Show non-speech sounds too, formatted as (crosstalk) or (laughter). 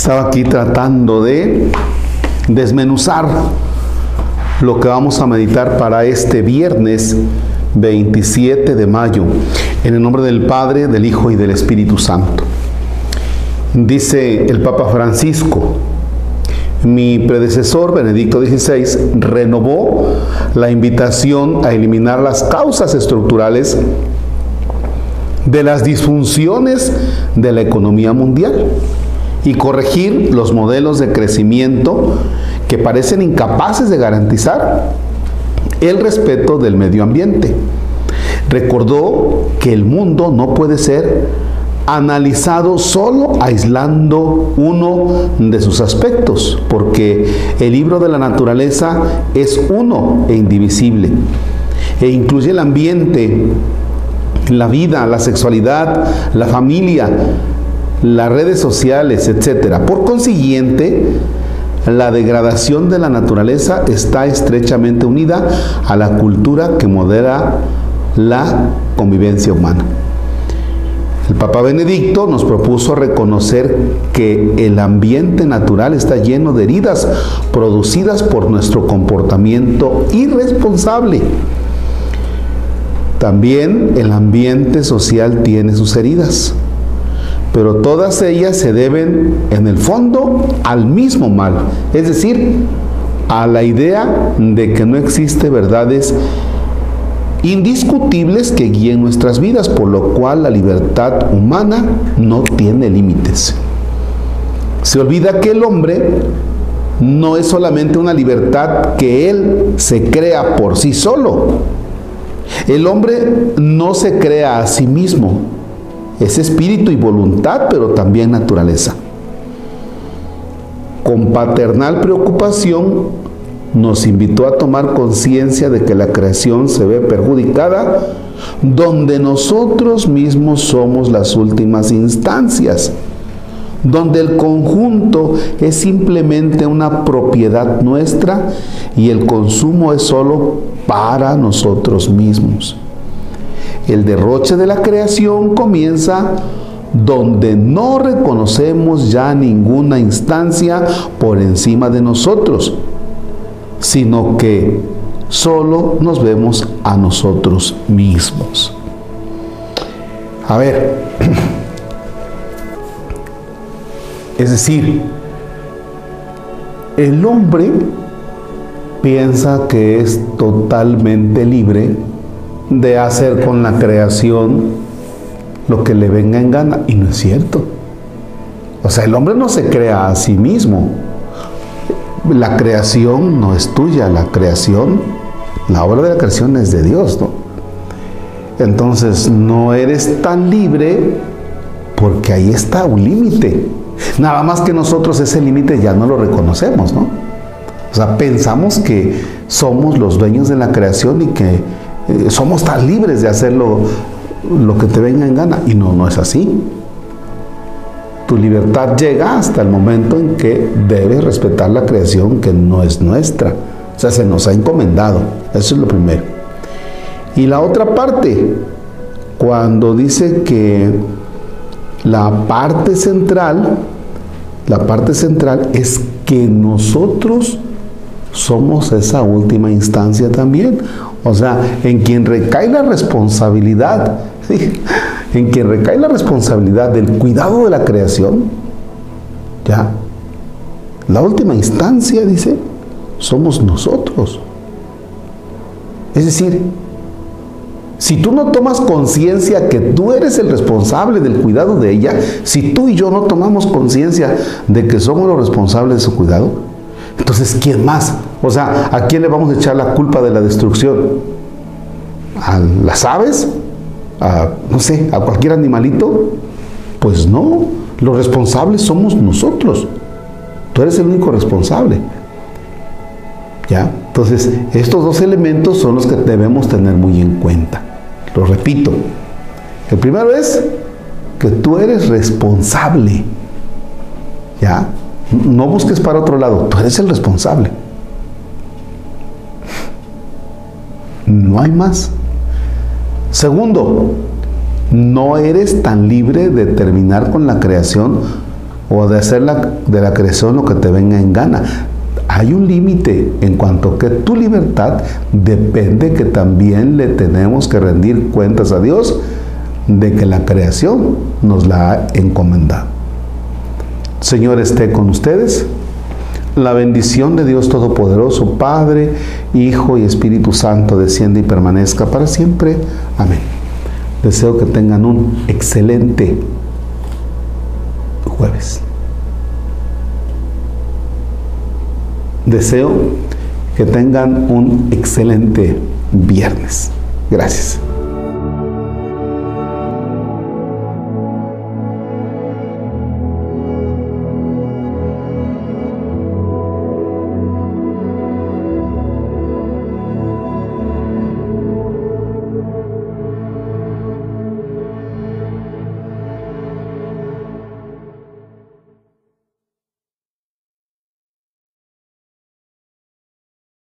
Estaba aquí tratando de desmenuzar lo que vamos a meditar para este viernes 27 de mayo, en el nombre del Padre, del Hijo y del Espíritu Santo. Dice el Papa Francisco, mi predecesor, Benedicto XVI, renovó la invitación a eliminar las causas estructurales de las disfunciones de la economía mundial y corregir los modelos de crecimiento que parecen incapaces de garantizar el respeto del medio ambiente. Recordó que el mundo no puede ser analizado solo aislando uno de sus aspectos, porque el libro de la naturaleza es uno e indivisible, e incluye el ambiente, la vida, la sexualidad, la familia, las redes sociales, etc. Por consiguiente, la degradación de la naturaleza está estrechamente unida a la cultura que modera la convivencia humana. El Papa Benedicto nos propuso reconocer que el ambiente natural está lleno de heridas producidas por nuestro comportamiento irresponsable. También el ambiente social tiene sus heridas, pero todas ellas se deben en el fondo al mismo mal, es decir, a la idea de que no existe verdades indiscutibles que guíen nuestras vidas, por lo cual la libertad humana no tiene límites. Se olvida que el hombre no es solamente una libertad que él se crea por sí solo. El hombre no se crea a sí mismo. Es espíritu y voluntad, pero también naturaleza. Con paternal preocupación nos invitó a tomar conciencia de que la creación se ve perjudicada donde nosotros mismos somos las últimas instancias, donde el conjunto es simplemente una propiedad nuestra y el consumo es solo para nosotros mismos. El derroche de la creación comienza donde no reconocemos ya ninguna instancia por encima de nosotros, sino que solo nos vemos a nosotros mismos. A ver, (clears throat) es decir, el hombre piensa que es totalmente libre de hacer con la creación lo que le venga en gana, y no es cierto. O sea, el hombre no se crea a sí mismo, la creación no es tuya, la creación, la obra de la creación es de Dios, ¿no? Entonces no eres tan libre porque ahí está un límite. Nada más que nosotros ese límite ya no lo reconocemos, ¿no? O sea, pensamos que somos los dueños de la creación y que eh, somos tan libres de hacerlo lo que te venga en gana. Y no, no es así. Tu libertad llega hasta el momento en que debes respetar la creación que no es nuestra. O sea, se nos ha encomendado. Eso es lo primero. Y la otra parte, cuando dice que la parte central, la parte central es que nosotros somos esa última instancia también. O sea, en quien recae la responsabilidad (laughs) en quien recae la responsabilidad del cuidado de la creación, ya, la última instancia, dice, somos nosotros. Es decir, si tú no tomas conciencia que tú eres el responsable del cuidado de ella, si tú y yo no tomamos conciencia de que somos los responsables de su cuidado, entonces ¿quién más? O sea, ¿a quién le vamos a echar la culpa de la destrucción? ¿A las aves? a, no sé, a cualquier animalito? Pues no, los responsables somos nosotros. Tú eres el único responsable. ¿Ya? Entonces, estos dos elementos son los que debemos tener muy en cuenta. Lo repito. El primero es que tú eres responsable. ¿Ya? No busques para otro lado, tú eres el responsable. No hay más. Segundo, no eres tan libre de terminar con la creación o de hacer la, de la creación lo que te venga en gana. Hay un límite en cuanto que tu libertad depende que también le tenemos que rendir cuentas a Dios de que la creación nos la ha encomendado. Señor esté con ustedes. La bendición de Dios Todopoderoso, Padre, Hijo y Espíritu Santo, desciende y permanezca para siempre. Amén. Deseo que tengan un excelente jueves. Deseo que tengan un excelente viernes. Gracias.